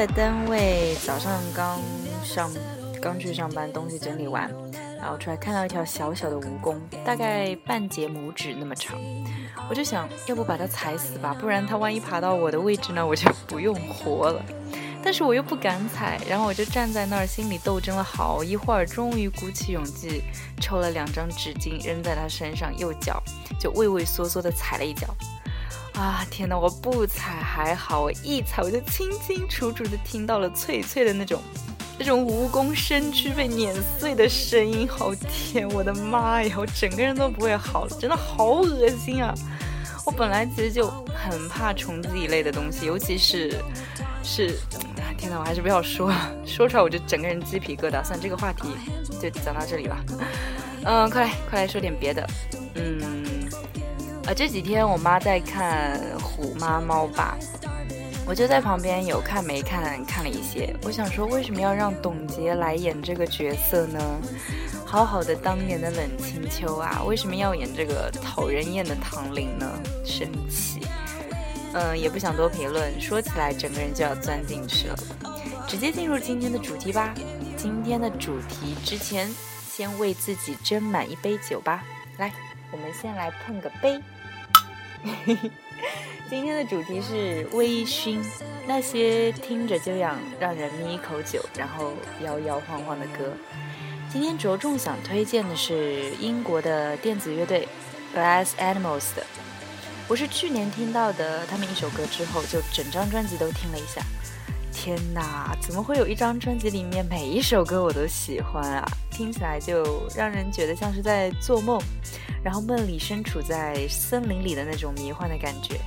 在单位，早上刚上，刚去上班，东西整理完，然后出来看到一条小小的蜈蚣，大概半截拇指那么长，我就想要不把它踩死吧，不然它万一爬到我的位置呢，我就不用活了。但是我又不敢踩，然后我就站在那儿，心里斗争了好一会儿，终于鼓起勇气，抽了两张纸巾扔在它身上，右脚就畏畏缩缩地踩了一脚。啊天哪！我不踩还好，我一踩我就清清楚楚地听到了脆脆的那种，那种蜈蚣身躯被碾碎的声音。好天，我的妈呀！我整个人都不会好了，真的好恶心啊！我本来其实就很怕虫子一类的东西，尤其是是，天哪！我还是不要说了，说出来我就整个人鸡皮疙瘩。算这个话题就讲到这里吧。嗯，快来快来说点别的。嗯。呃，这几天我妈在看《虎妈猫爸》，我就在旁边有看没看，看了一些。我想说，为什么要让董洁来演这个角色呢？好好的当年的冷清秋啊，为什么要演这个讨人厌的唐玲呢？生气。嗯，也不想多评论，说起来整个人就要钻进去了。直接进入今天的主题吧。今天的主题之前，先为自己斟满一杯酒吧，来。我们先来碰个杯。今天的主题是微醺，那些听着就想让人抿一口酒，然后摇摇晃晃的歌。今天着重想推荐的是英国的电子乐队 Glass Animals 的。我是去年听到的他们一首歌之后，就整张专辑都听了一下。天哪，怎么会有一张专辑里面每一首歌我都喜欢啊？听起来就让人觉得像是在做梦。然后梦里身处在森林里的那种迷幻的感觉，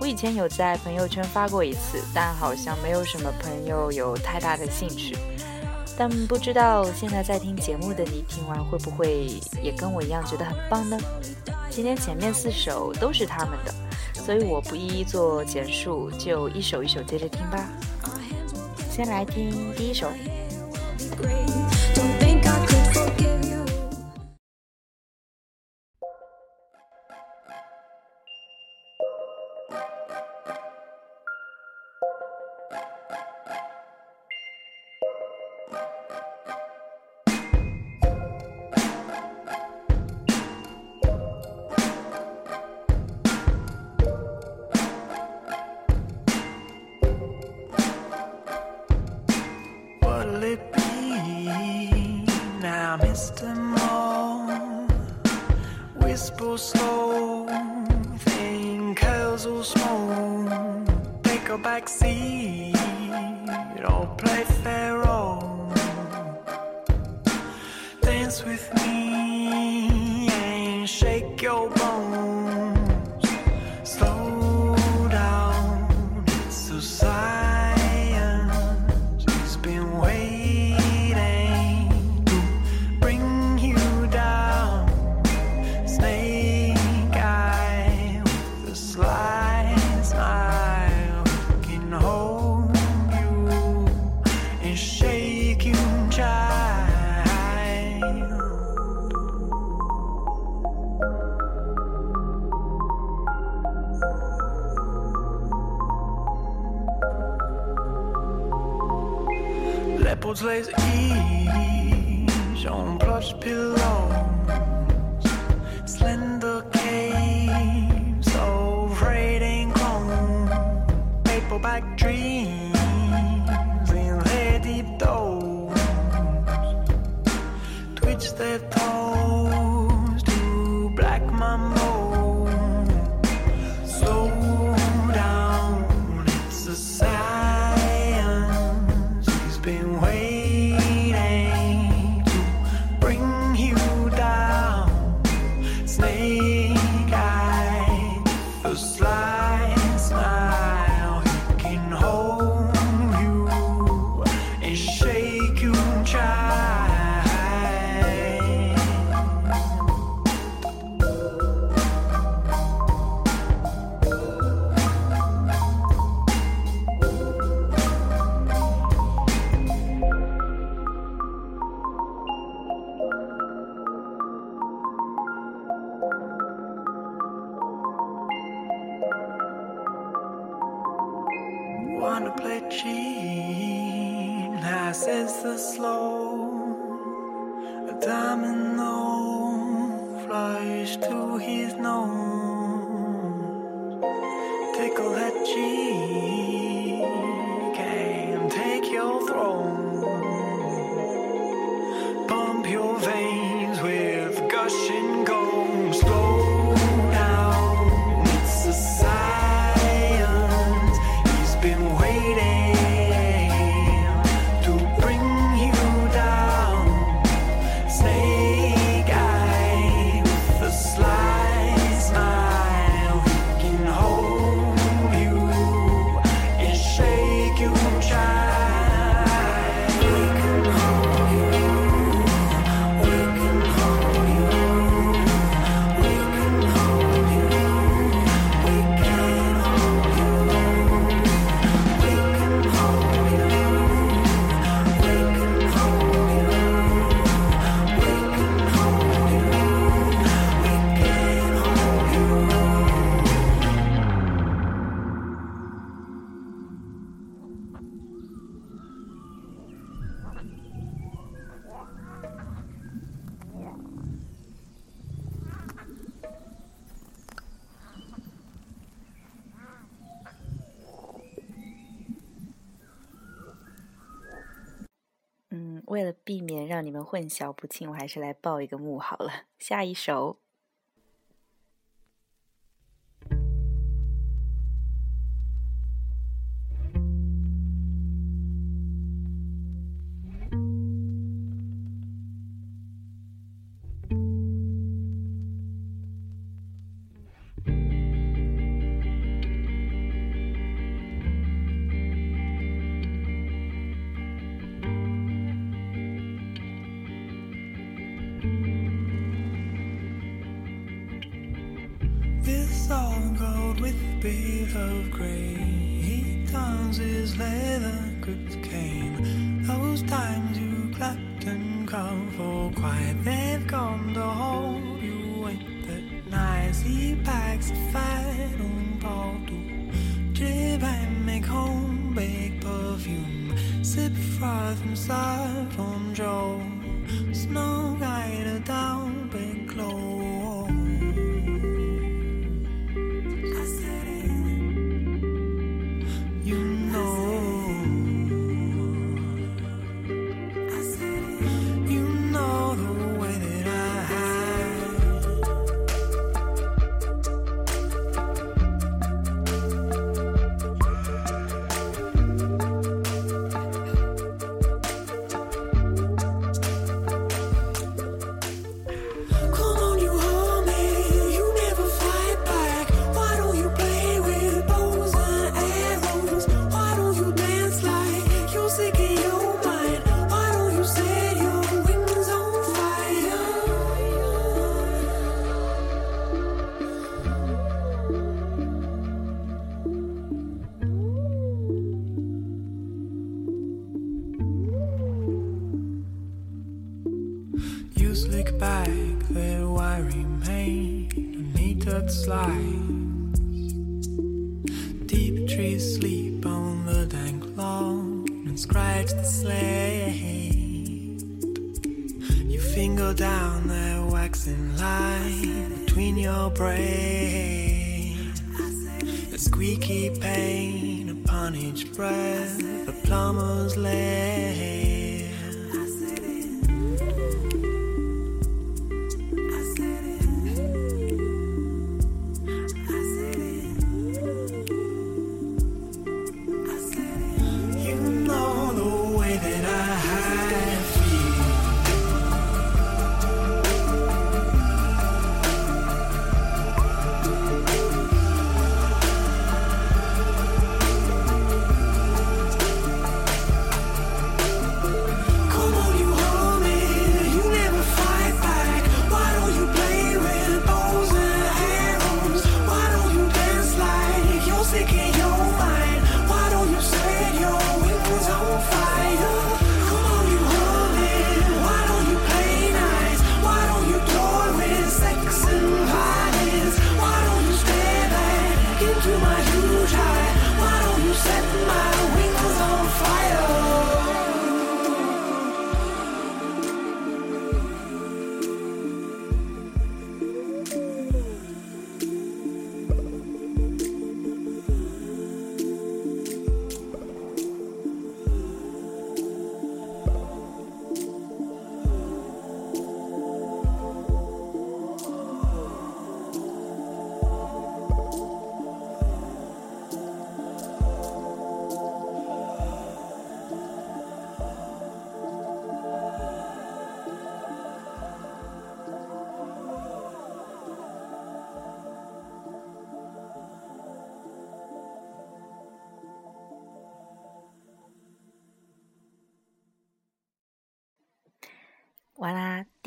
我以前有在朋友圈发过一次，但好像没有什么朋友有太大的兴趣。但不知道现在在听节目的你听完会不会也跟我一样觉得很棒呢？今天前面四首都是他们的，所以我不一一做简述，就一首一首接着听吧。先来听第一首。为了避免让你们混淆不清我还是来报一个幕好了下一首。sip fry from side on Joe Snow. back that I remain unneeded slides. Deep trees sleep on the dank lawn and scratch the slate. You finger down the waxing line between your brain. A squeaky pain upon each breath.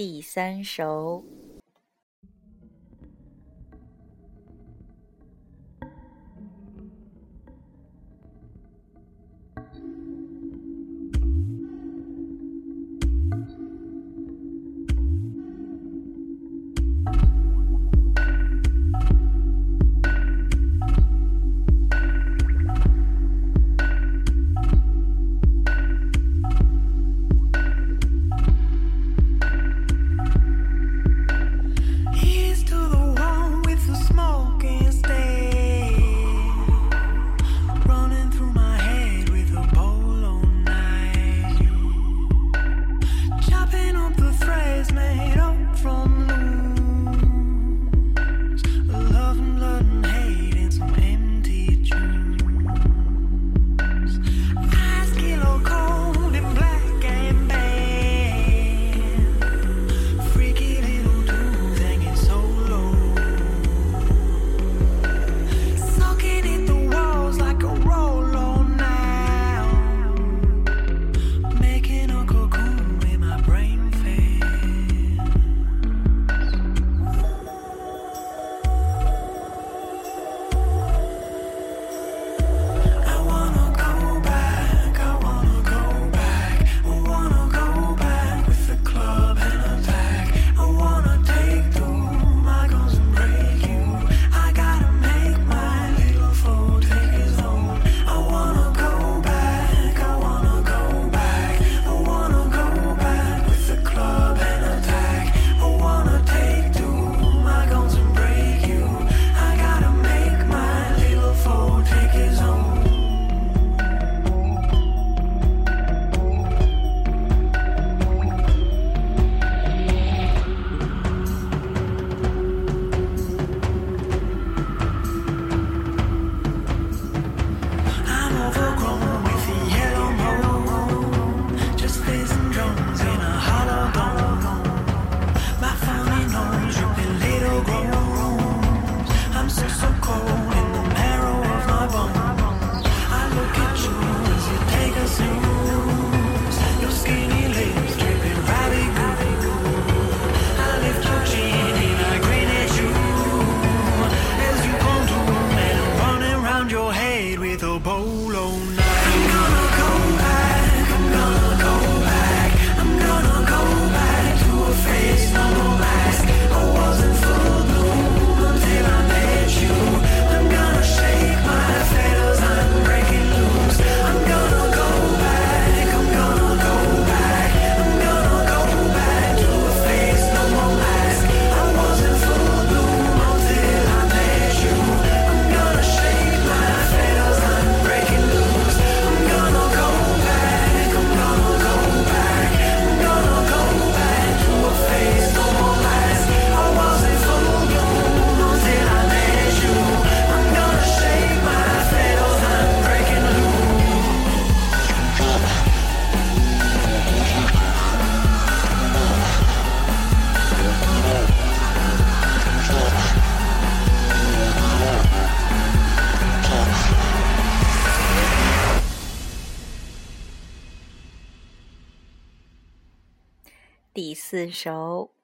第三首。四首。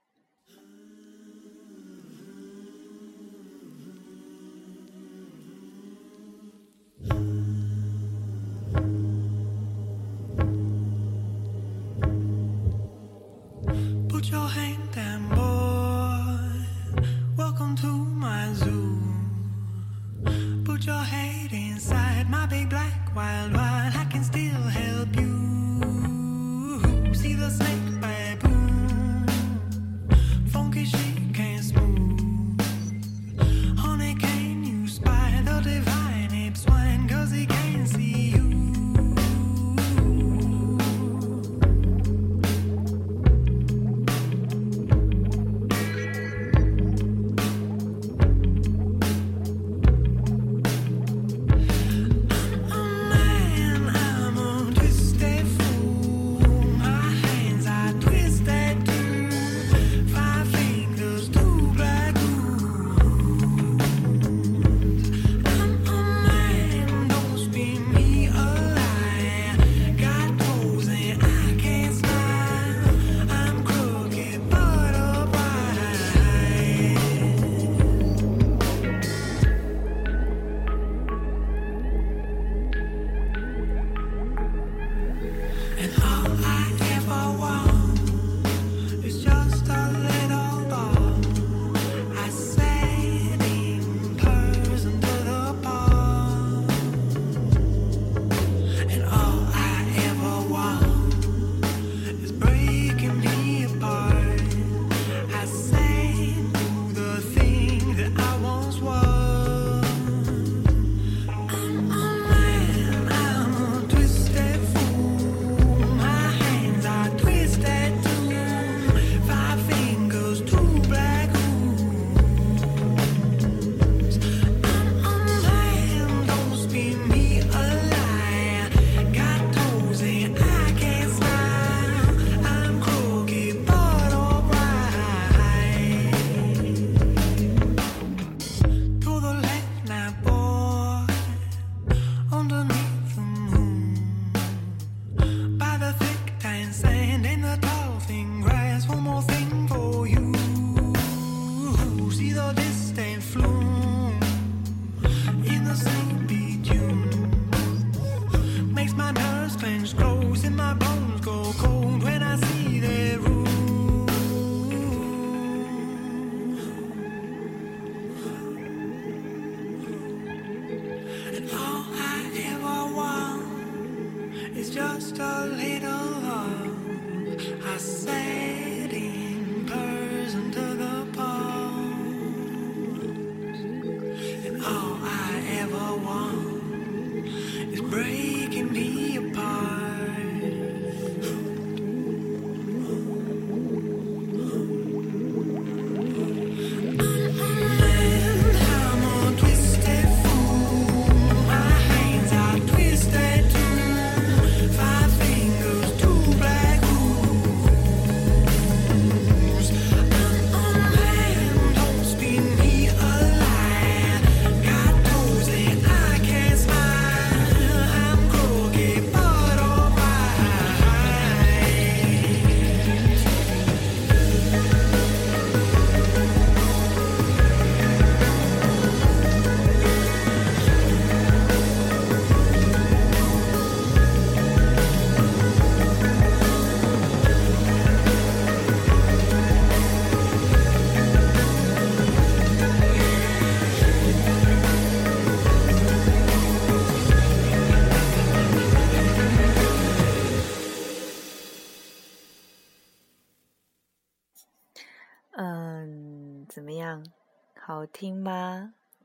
things close in my bones.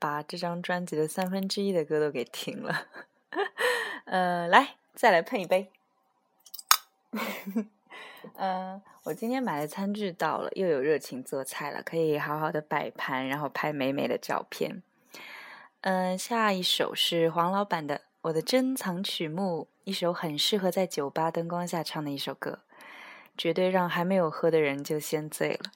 把这张专辑的三分之一的歌都给听了。呃，来，再来碰一杯。嗯、我今天买的餐具到了，又有热情做菜了，可以好好的摆盘，然后拍美美的照片。嗯、下一首是黄老板的《我的珍藏曲目》，一首很适合在酒吧灯光下唱的一首歌，绝对让还没有喝的人就先醉了。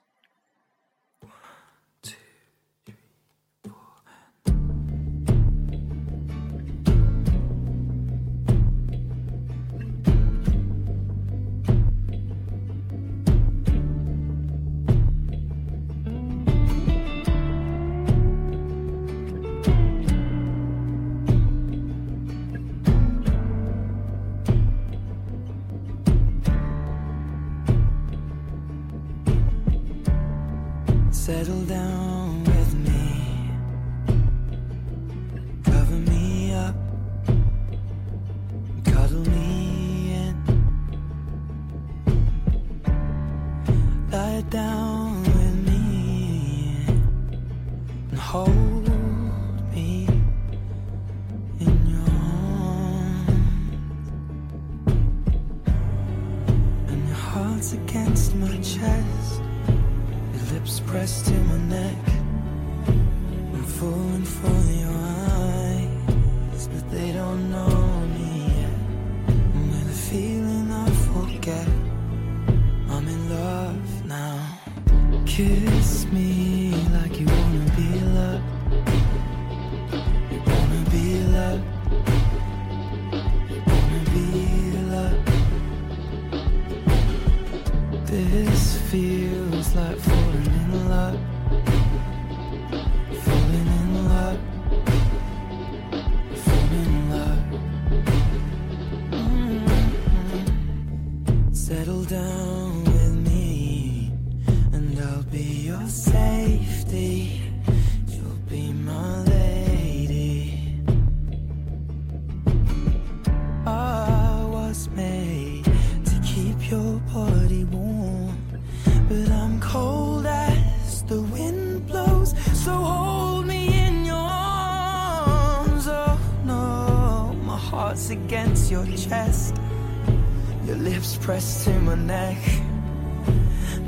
Lips pressed to my neck.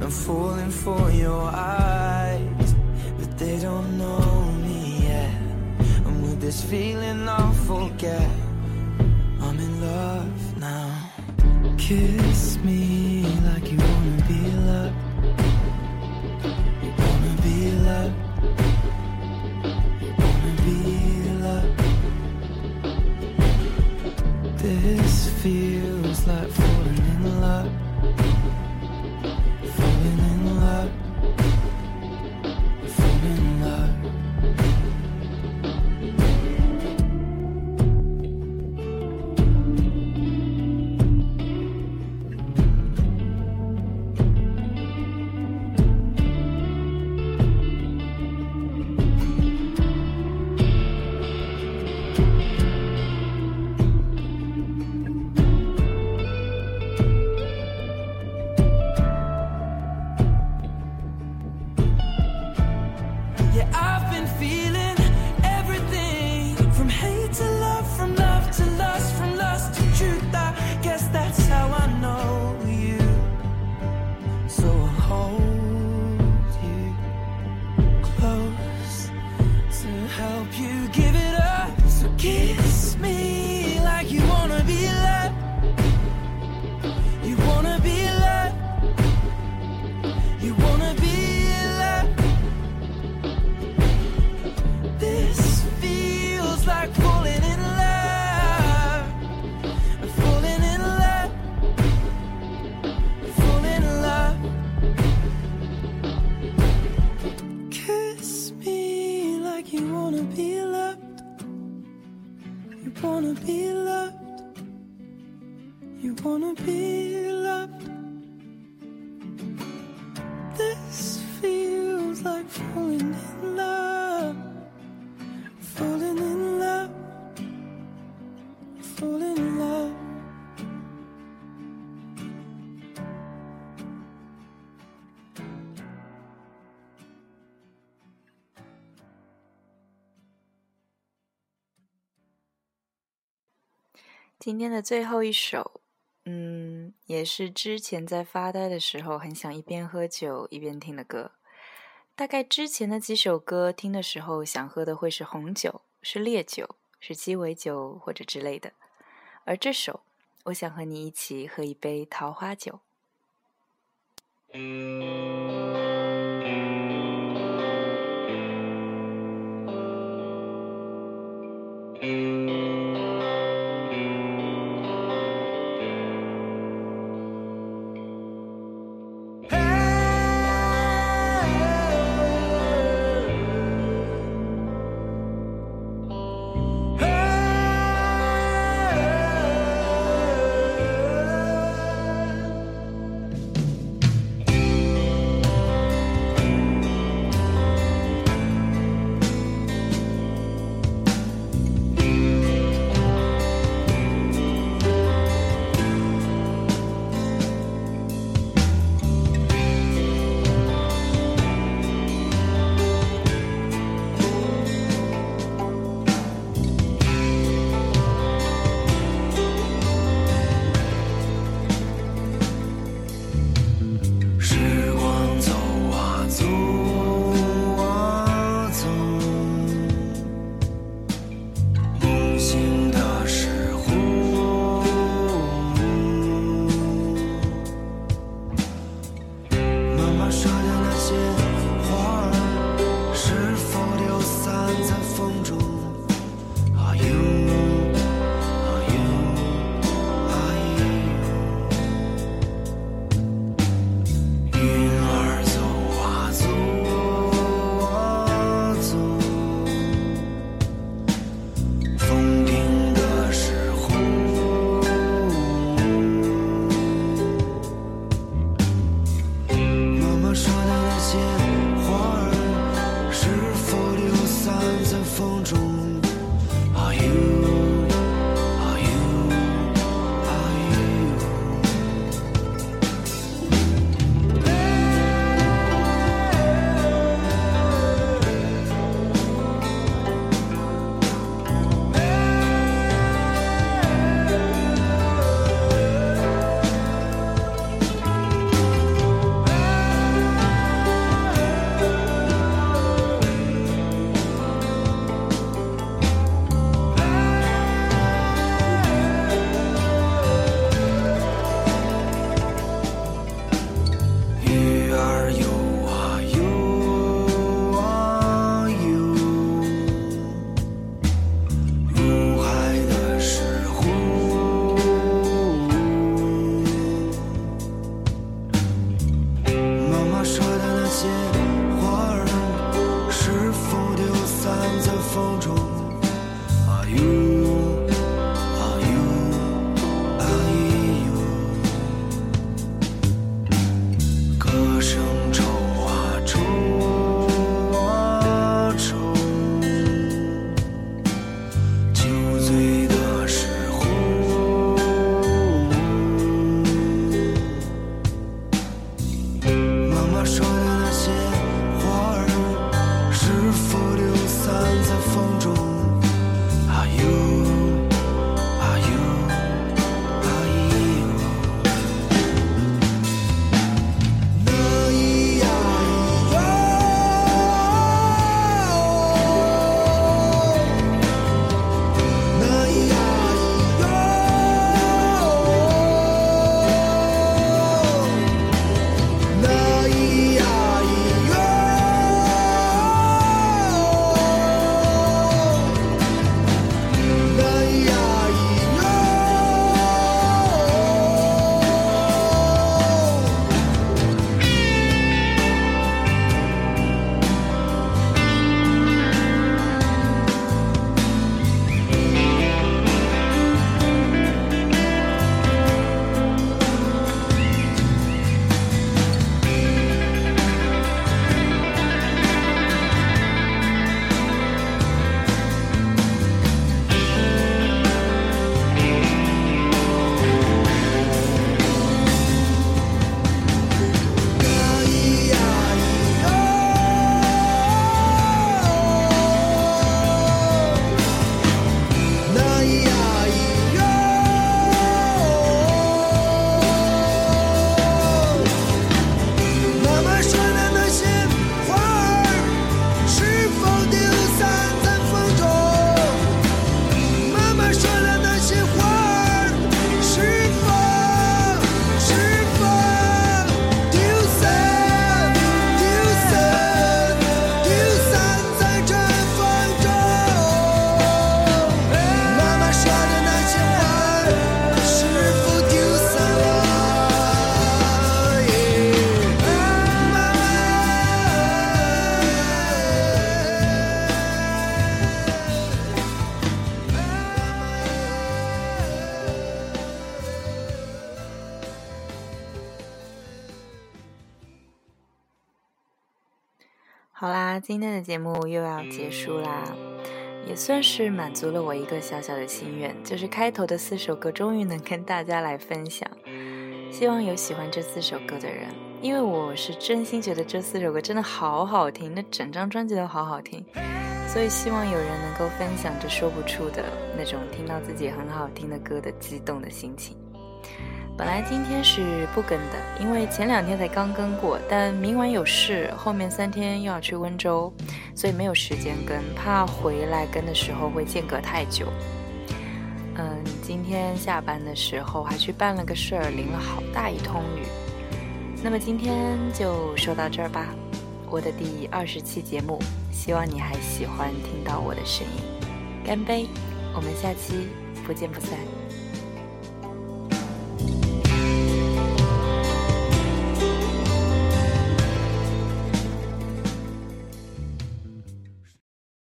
I'm falling for your eyes, but they don't know me yet. And with this feeling, I'll forget. I'm in love now. Kiss me 今天的最后一首，嗯，也是之前在发呆的时候很想一边喝酒一边听的歌。大概之前的几首歌听的时候想喝的会是红酒、是烈酒、是鸡尾酒或者之类的，而这首我想和你一起喝一杯桃花酒。的节目又要结束啦，也算是满足了我一个小小的心愿，就是开头的四首歌终于能跟大家来分享。希望有喜欢这四首歌的人，因为我是真心觉得这四首歌真的好好听，那整张专辑都好好听，所以希望有人能够分享这说不出的那种听到自己很好听的歌的激动的心情。本来今天是不更的，因为前两天才刚更过，但明晚有事，后面三天又要去温州，所以没有时间更，怕回来更的时候会间隔太久。嗯，今天下班的时候还去办了个事儿，淋了好大一通雨。那么今天就说到这儿吧，我的第二十期节目，希望你还喜欢听到我的声音。干杯，我们下期不见不散。